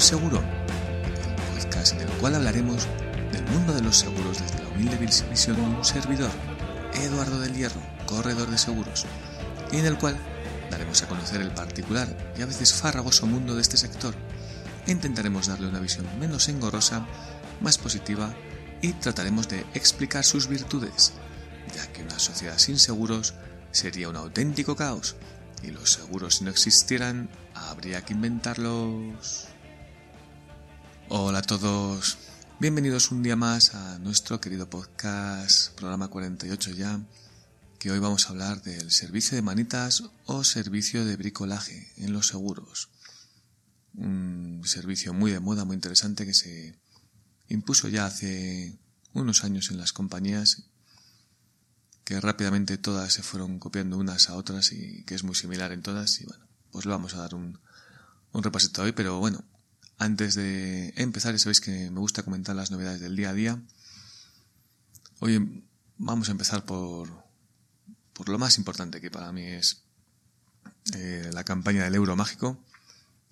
Seguro, el podcast en el cual hablaremos del mundo de los seguros desde la humilde visión de un servidor, Eduardo del Hierro, corredor de seguros, y en el cual daremos a conocer el particular y a veces farragoso mundo de este sector intentaremos darle una visión menos engorrosa, más positiva y trataremos de explicar sus virtudes, ya que una sociedad sin seguros sería un auténtico caos y los seguros si no existieran habría que inventarlos. Hola a todos, bienvenidos un día más a nuestro querido podcast, programa 48 ya, que hoy vamos a hablar del servicio de manitas o servicio de bricolaje en los seguros. Un servicio muy de moda, muy interesante que se impuso ya hace unos años en las compañías que rápidamente todas se fueron copiando unas a otras y que es muy similar en todas y bueno, pues le vamos a dar un, un repasito hoy, pero bueno, antes de empezar, ya sabéis que me gusta comentar las novedades del día a día. Hoy vamos a empezar por, por lo más importante que para mí es eh, la campaña del euro mágico.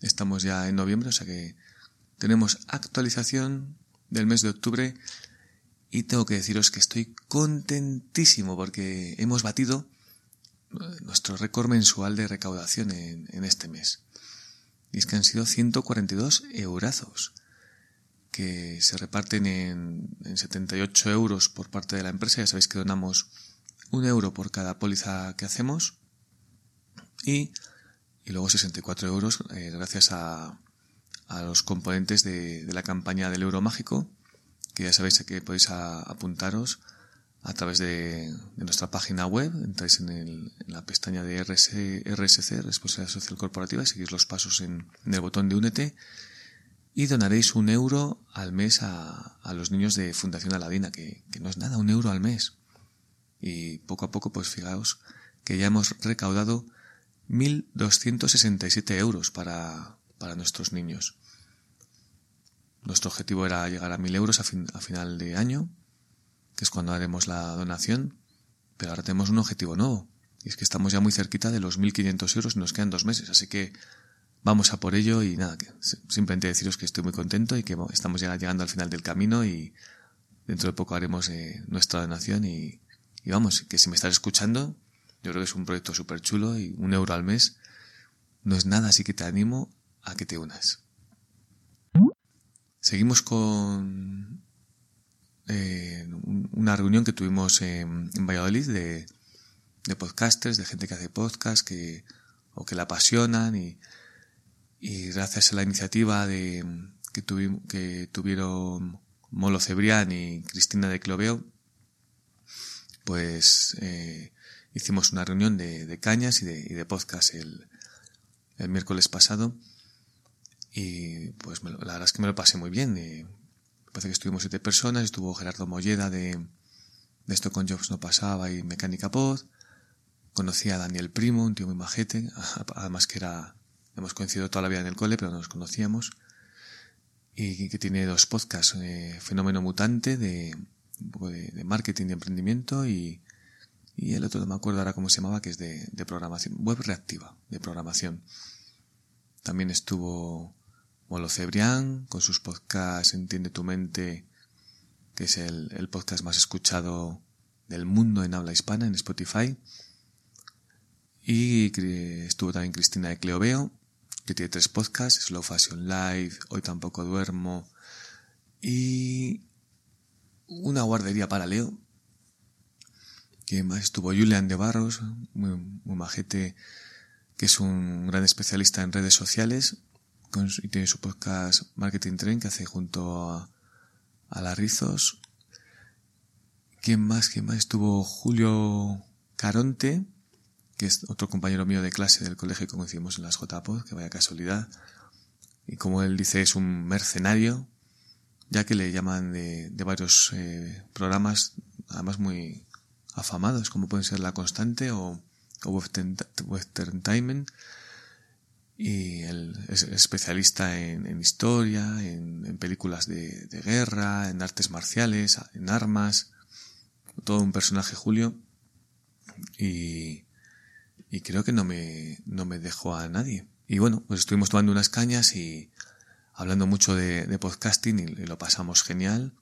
Estamos ya en noviembre, o sea que tenemos actualización del mes de octubre y tengo que deciros que estoy contentísimo porque hemos batido eh, nuestro récord mensual de recaudación en, este mes. Y es que han sido 142 eurazos que se reparten en, en 78 euros por parte de la empresa. Ya sabéis que donamos un euro por cada póliza que hacemos y, y luego 64 euros eh, gracias a, a los componentes de, de la campaña del euro mágico que ya sabéis que podéis apuntaros a través de, nuestra página web, entráis en, el, en la pestaña de RS, RSC, Responsabilidad Social Corporativa, y seguís los pasos en, el botón de Únete y donaréis un euro al mes a, los niños de Fundación Aladina, que, que, no es nada, un euro al mes. Y poco a poco, pues fijaos que ya hemos recaudado 1.267 euros para, para nuestros niños. Nuestro objetivo era llegar a 1.000 euros a, fin, a, final de año, que es cuando haremos la donación, pero ahora tenemos un objetivo nuevo, y es que estamos ya muy cerquita de los 1.500 euros y nos quedan dos meses, así que vamos a por ello y nada, simplemente deciros que estoy muy contento y que estamos ya llegando al final del camino y dentro de poco haremos eh, nuestra donación y, y, vamos, que si me estás escuchando, yo creo que es un proyecto súper chulo y un euro al mes no es nada, así que te animo a que te unas. Seguimos con eh, una reunión que tuvimos en, Valladolid de, de, podcasters, de gente que hace podcast que, o que la apasionan y, y gracias a la iniciativa de, que, tuvi, que tuvieron Molo Cebrián y Cristina de Cloveo, pues eh, hicimos una reunión de, de cañas y de, y de podcast el, el miércoles pasado y pues me, la verdad es que me lo pasé muy bien. Y parece que estuvimos siete personas, estuvo Gerardo Molleda de, de Esto con Jobs no pasaba y Mecánica Pod. Conocí a Daniel Primo, un tío muy majete, además que era, hemos coincidido toda la vida en el cole, pero no nos conocíamos. Y que tiene dos podcasts, eh, Fenómeno Mutante, de un poco de, marketing y emprendimiento, y, y el otro no me acuerdo ahora cómo se llamaba, que es de programación, web reactiva, de programación. También estuvo Molo Cebrián, con sus podcasts Entiende tu mente, que es el, el, podcast más escuchado del mundo en habla hispana en Spotify. Y estuvo también Cristina de Cleoveo, que tiene tres podcasts, Slow Fashion Live, Hoy tampoco duermo, y una guardería para Leo, que más estuvo Julian de Barros, muy, muy majete, que es un gran especialista en redes sociales y tiene su podcast Marketing Train que hace junto a, a Larrizos. ¿Quién más? ¿Quién más? Estuvo Julio Caronte, que es otro compañero mío de clase del colegio que conocimos en las JPOD, que vaya casualidad. Y como él dice, es un mercenario, ya que le llaman de, varios eh, programas, además muy afamados, como pueden ser La Constante o, Western, Western. Y él es especialista en, historia, en, películas de, de, guerra, en artes marciales, en armas. Todo un personaje, Julio. Y, y creo que no me, no me dejó a nadie. Y bueno, pues estuvimos tomando unas cañas y hablando mucho de, podcasting y, lo pasamos genial.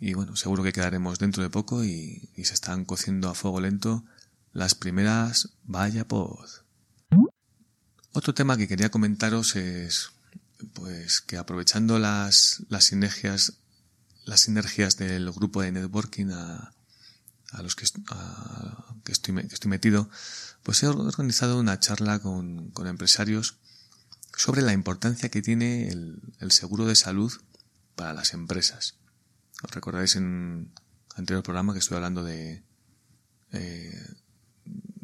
Y bueno, seguro que quedaremos dentro de poco y, se están cociendo a fuego lento las primeras Vaya Pod. Otro tema que quería comentaros es pues que aprovechando las, las sinergias las sinergias del grupo de networking a, a los que, que, estoy, que estoy metido, pues he organizado una charla con, con empresarios sobre la importancia que tiene el, el, seguro de salud para las empresas. Os recordáis en el anterior programa que estoy hablando de eh,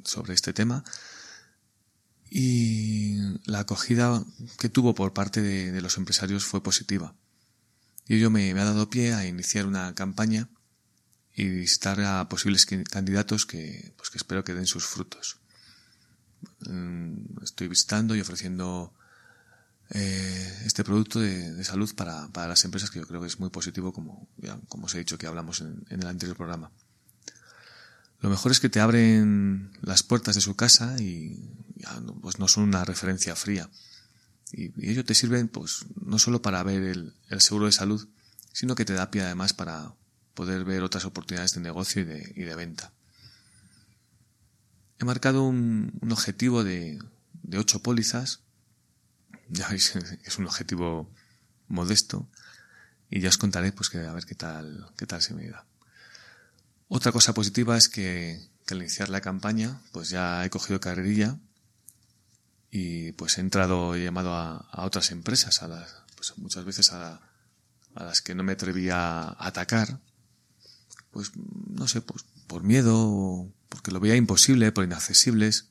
sobre este tema y la acogida que tuvo por parte de, los empresarios fue positiva. Y ello me, me, ha dado pie a iniciar una campaña y visitar a posibles candidatos que, pues que espero que den sus frutos. Mm, estoy visitando y ofreciendo eh, este producto de, salud para, para, las empresas que yo creo que es muy positivo como, como os he dicho que hablamos en, el anterior programa. Lo mejor es que te abren las puertas de su casa y pues no son una referencia fría. Y, y ello te sirven pues no solo para ver el, seguro de salud, sino que te da pie además para, poder ver otras oportunidades de negocio y de, y de venta. He marcado un, objetivo de, de ocho pólizas. Ya veis, es un objetivo modesto. Y ya os contaré, pues, que a ver qué tal, qué tal se me da. Otra cosa positiva es que, que al iniciar la campaña, pues ya he cogido carrerilla y pues he entrado y llamado a, a otras empresas, a las, pues muchas veces a, a las que no me atrevía a atacar, pues no sé, pues por miedo, porque lo veía imposible, por inaccesibles,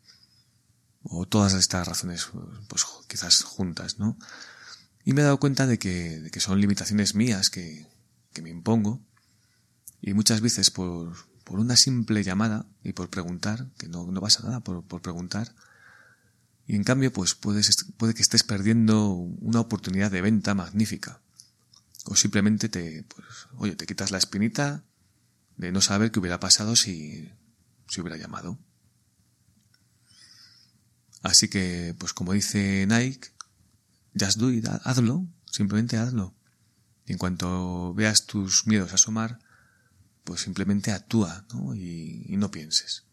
o todas estas razones, pues quizás juntas, ¿no? Y me he dado cuenta de que, de que son limitaciones mías que, que, me impongo, y muchas veces por, por una simple llamada y por preguntar, que no, no pasa nada por, por preguntar, y en cambio, pues puedes, puede que estés perdiendo una oportunidad de venta magnífica. O simplemente te, pues, oye, te quitas la espinita de no saber qué hubiera pasado si, si hubiera llamado. Así que, pues como dice Nike, just do it, hazlo, simplemente hazlo. Y en cuanto veas tus miedos asomar, pues simplemente actúa ¿no? Y, y, no pienses.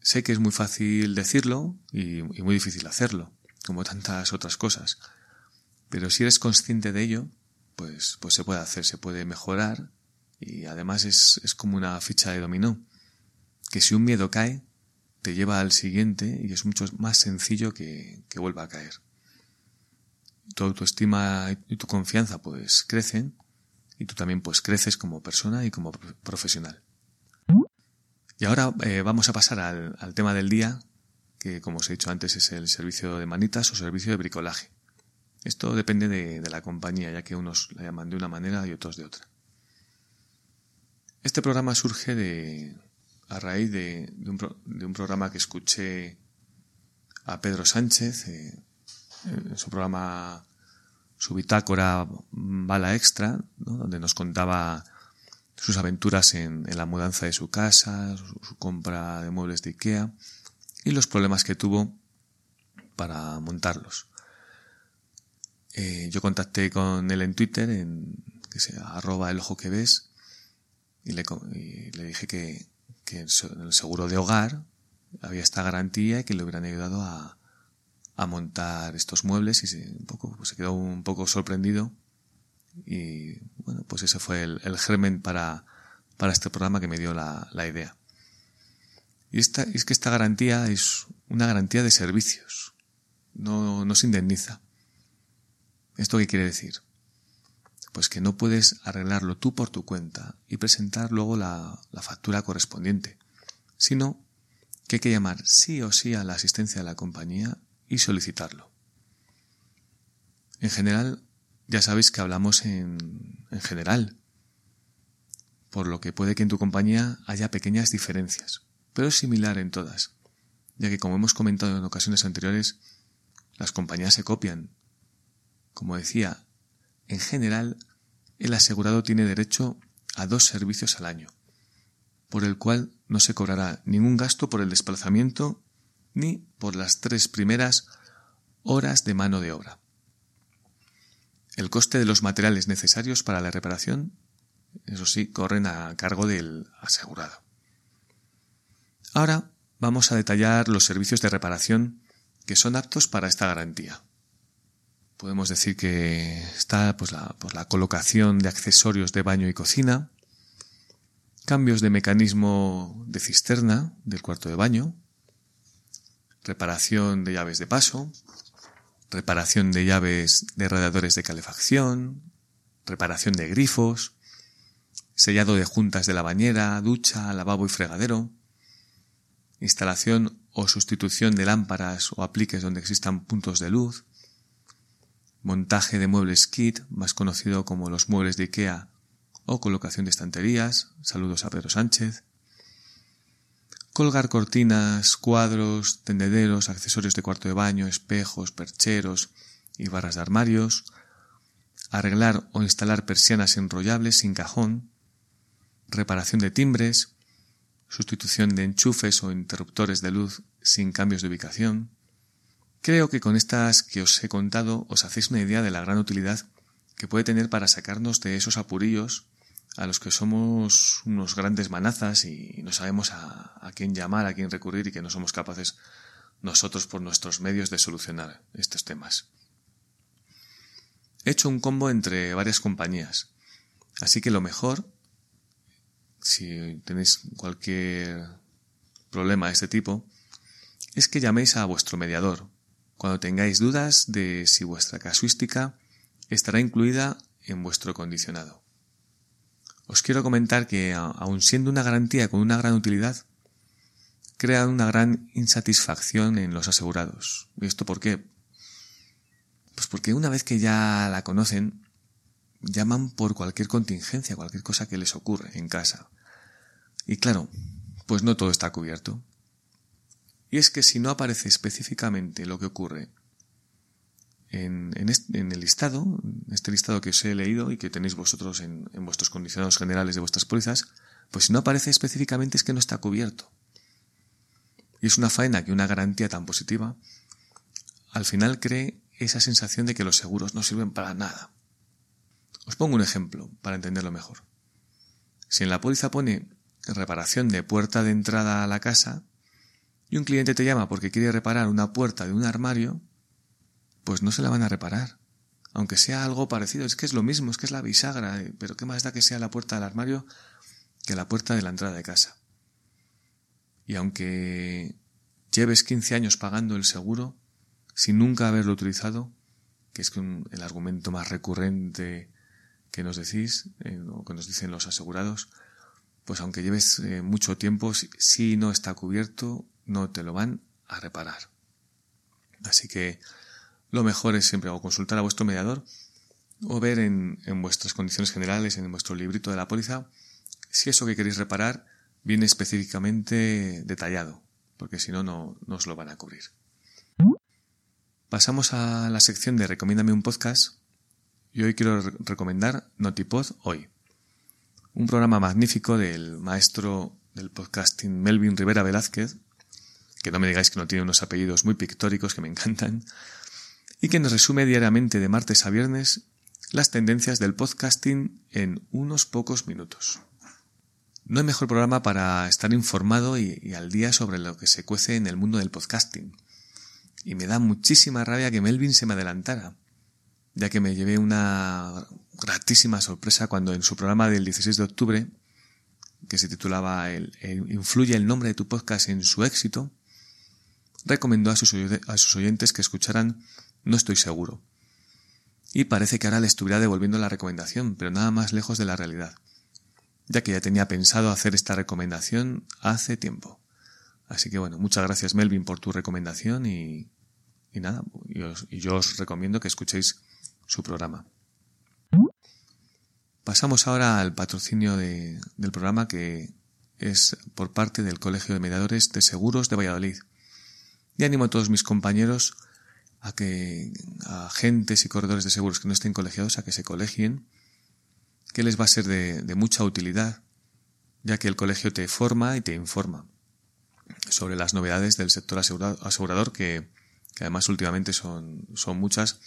Sé que es muy fácil decirlo y, muy difícil hacerlo, como tantas otras cosas. Pero si eres consciente de ello, pues, pues se puede hacer, se puede mejorar y además es, es como una ficha de dominó, que si un miedo cae, te lleva al siguiente y es mucho más sencillo que, que vuelva a caer. Tu autoestima y tu confianza pues crecen y tú también pues creces como persona y como profesional. Y ahora eh, vamos a pasar al, al, tema del día, que como os he dicho antes es el servicio de manitas o servicio de bricolaje. Esto depende de, de la compañía, ya que unos la llaman de una manera y otros de otra. Este programa surge de, a raíz de, de, un, programa que escuché a Pedro Sánchez eh, en su programa, su bitácora Bala Extra, donde nos contaba sus aventuras en, en la mudanza de su casa, su, compra de muebles de Ikea y los problemas que tuvo para montarlos. Eh, yo contacté con él en Twitter, en que sea arroba el ojo que ves, y le, y le dije que, que, en el seguro de hogar había esta garantía y que le hubieran ayudado a, a montar estos muebles y se, un poco, pues se quedó un poco sorprendido y bueno, pues ese fue el, el germen para, para este programa que me dio la, la idea. Y esta, es que esta garantía es una garantía de servicios. No, no se indemniza. ¿Esto qué quiere decir? Pues que no puedes arreglarlo tú por tu cuenta y presentar luego la, la factura correspondiente, sino que hay que llamar sí o sí a la asistencia de la compañía y solicitarlo. En general, ya sabéis que hablamos en, en general, por lo que puede que en tu compañía haya pequeñas diferencias, pero es similar en todas, ya que como hemos comentado en ocasiones anteriores, las compañías se copian. Como decía, en general, el asegurado tiene derecho a dos servicios al año, por el cual no se cobrará ningún gasto por el desplazamiento ni por las tres primeras horas de mano de obra. El coste de los materiales necesarios para la reparación, eso sí, corren a cargo del asegurado. Ahora vamos a detallar los servicios de reparación que son aptos para esta garantía. Podemos decir que está pues, la, pues, la colocación de accesorios de baño y cocina, cambios de mecanismo de cisterna del cuarto de baño, reparación de llaves de paso, reparación de llaves de radiadores de calefacción, reparación de grifos, sellado de juntas de la bañera, ducha, lavabo y fregadero, instalación o sustitución de lámparas o apliques donde existan puntos de luz, montaje de muebles kit, más conocido como los muebles de IKEA, o colocación de estanterías, saludos a Pedro Sánchez, colgar cortinas, cuadros, tendederos, accesorios de cuarto de baño, espejos, percheros y barras de armarios, arreglar o instalar persianas enrollables sin cajón, reparación de timbres, sustitución de enchufes o interruptores de luz sin cambios de ubicación. Creo que con estas que os he contado os hacéis una idea de la gran utilidad que puede tener para sacarnos de esos apurillos a los que somos unos grandes manazas y no sabemos a, quién llamar, a quién recurrir y que no somos capaces nosotros por nuestros medios de solucionar estos temas. He hecho un combo entre varias compañías, así que lo mejor, si tenéis cualquier problema de este tipo, es que llaméis a vuestro mediador cuando tengáis dudas de si vuestra casuística estará incluida en vuestro condicionado. Os quiero comentar que, aun siendo una garantía con una gran utilidad, crea una gran insatisfacción en los asegurados. ¿Y esto por qué? Pues porque una vez que ya la conocen, llaman por cualquier contingencia, cualquier cosa que les ocurre en casa. Y claro, pues no todo está cubierto. Y es que si no aparece específicamente lo que ocurre en, el listado, en este listado que os he leído y que tenéis vosotros en, vuestros condicionados generales de vuestras pólizas, pues si no aparece específicamente es que no está cubierto. Y es una faena que una garantía tan positiva al final cree esa sensación de que los seguros no sirven para nada. Os pongo un ejemplo para entenderlo mejor. Si en la póliza pone reparación de puerta de entrada a la casa y un cliente te llama porque quiere reparar una puerta de un armario, pues no se la van a reparar. Aunque sea algo parecido, es que es lo mismo, es que es la bisagra, eh, pero ¿qué más da que sea la puerta del armario que la puerta de la entrada de casa? Y aunque lleves 15 años pagando el seguro, sin nunca haberlo utilizado, que es el argumento más recurrente que nos decís, eh, o que nos dicen los asegurados, pues aunque lleves eh, mucho tiempo, si no está cubierto, no te lo van a reparar. Así que lo mejor es siempre consultar a vuestro mediador o ver en, vuestras condiciones generales, en vuestro librito de la póliza, si eso que queréis reparar viene específicamente detallado, porque si no, no, os lo van a cubrir. Pasamos a la sección de Recomiéndame un podcast y hoy quiero recomendar Notipod Hoy, un programa magnífico del maestro del podcasting Melvin Rivera Velázquez, que no me digáis que no tiene unos apellidos muy pictóricos que me encantan, y que nos resume diariamente de martes a viernes las tendencias del podcasting en unos pocos minutos. No hay mejor programa para estar informado y, al día sobre lo que se cuece en el mundo del podcasting. Y me da muchísima rabia que Melvin se me adelantara, ya que me llevé una gratísima sorpresa cuando en su programa del 16 de octubre, que se titulaba el, Influye el nombre de tu podcast en su éxito, recomendó a sus, a sus oyentes que escucharan No estoy seguro. Y parece que ahora le estuviera devolviendo la recomendación, pero nada más lejos de la realidad, ya que ya tenía pensado hacer esta recomendación hace tiempo. Así que bueno, muchas gracias Melvin por tu recomendación y, nada, y, yo os recomiendo que escuchéis su programa. Pasamos ahora al patrocinio de, del programa que es por parte del Colegio de Mediadores de Seguros de Valladolid. Y animo a todos mis compañeros a que a agentes y corredores de seguros que no estén colegiados a que se colegien, que les va a ser de, de mucha utilidad, ya que el colegio te forma y te informa sobre las novedades del sector asegurador que, que además últimamente son, son muchas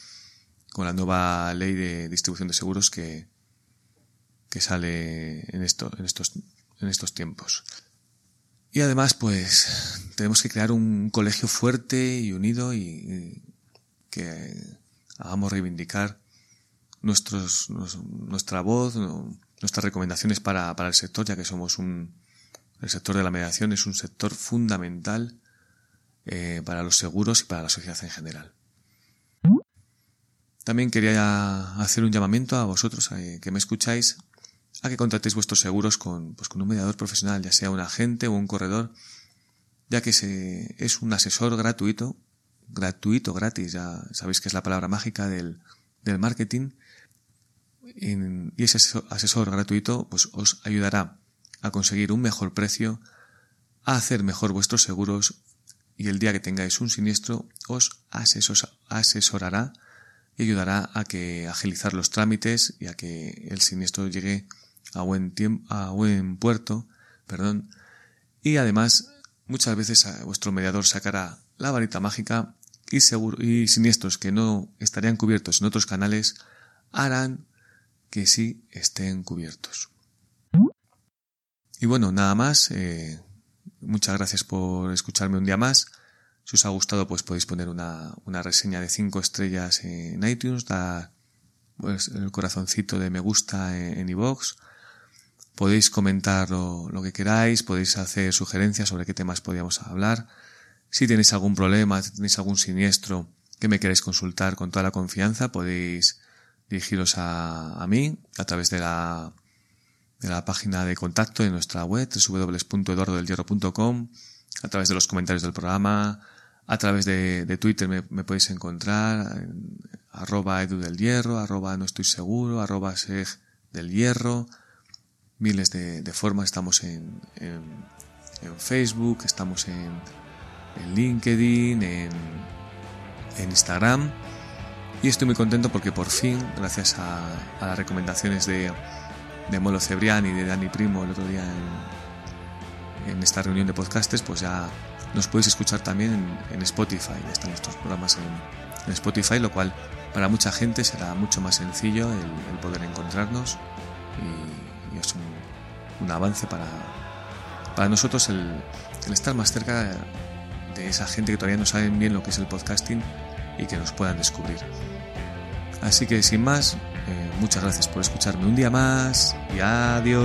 con la nueva ley de distribución de seguros que, que sale en, esto, en, estos, en estos tiempos. Y además, pues, tenemos que crear un colegio fuerte y unido y, que hagamos reivindicar nuestros, nuestra voz, nuestras recomendaciones para, para el sector, ya que somos un, el sector de la mediación es un sector fundamental eh, para los seguros y para la sociedad en general. También quería hacer un llamamiento a vosotros que me escucháis a que contratéis vuestros seguros con, pues, con un mediador profesional, ya sea un agente o un corredor, ya que se, es un asesor gratuito, gratuito, gratis, ya sabéis que es la palabra mágica del, del marketing, y ese asesor gratuito pues os ayudará a conseguir un mejor precio, a hacer mejor vuestros seguros y el día que tengáis un siniestro os asesorará y ayudará a que agilizar los trámites y a que el siniestro llegue a buen tiempo, a buen puerto, perdón, y además muchas veces vuestro mediador sacará la varita mágica y, seguro, y siniestros que no estarían cubiertos en otros canales harán que sí estén cubiertos. Y bueno, nada más. Eh, Muchas gracias por escucharme un día más. Si os ha gustado, pues podéis poner una, una reseña de 5 estrellas en iTunes, dar pues, el corazoncito de me gusta en iVoox. podéis comentar lo, lo, que queráis, podéis hacer sugerencias sobre qué temas podríamos hablar. Si tenéis algún problema, si tenéis algún siniestro que me queréis consultar con toda la confianza, podéis dirigiros a, a mí a través de la de la página de contacto de nuestra web www.eduardodelhierro.com, a través de los comentarios del programa, a través de, de Twitter me, me, podéis encontrar, en, arroba edu del hierro, arroba no estoy seguro, arroba seg del hierro, miles de, de formas, estamos en, en, en, Facebook, estamos en, en LinkedIn, en, en Instagram, y estoy muy contento porque por fin, gracias a, las recomendaciones de de Molo Cebrián y de Dani Primo el otro día en, esta reunión de podcastes, pues ya nos podéis escuchar también en, Spotify. Ya están nuestros programas en, Spotify, lo cual para mucha gente será mucho más sencillo el, poder encontrarnos y, es un, avance para, para nosotros el estar más cerca de esa gente que todavía no saben bien lo que es el podcasting y que nos puedan descubrir. Así que sin más, eh, muchas gracias por escucharme un día más y adiós.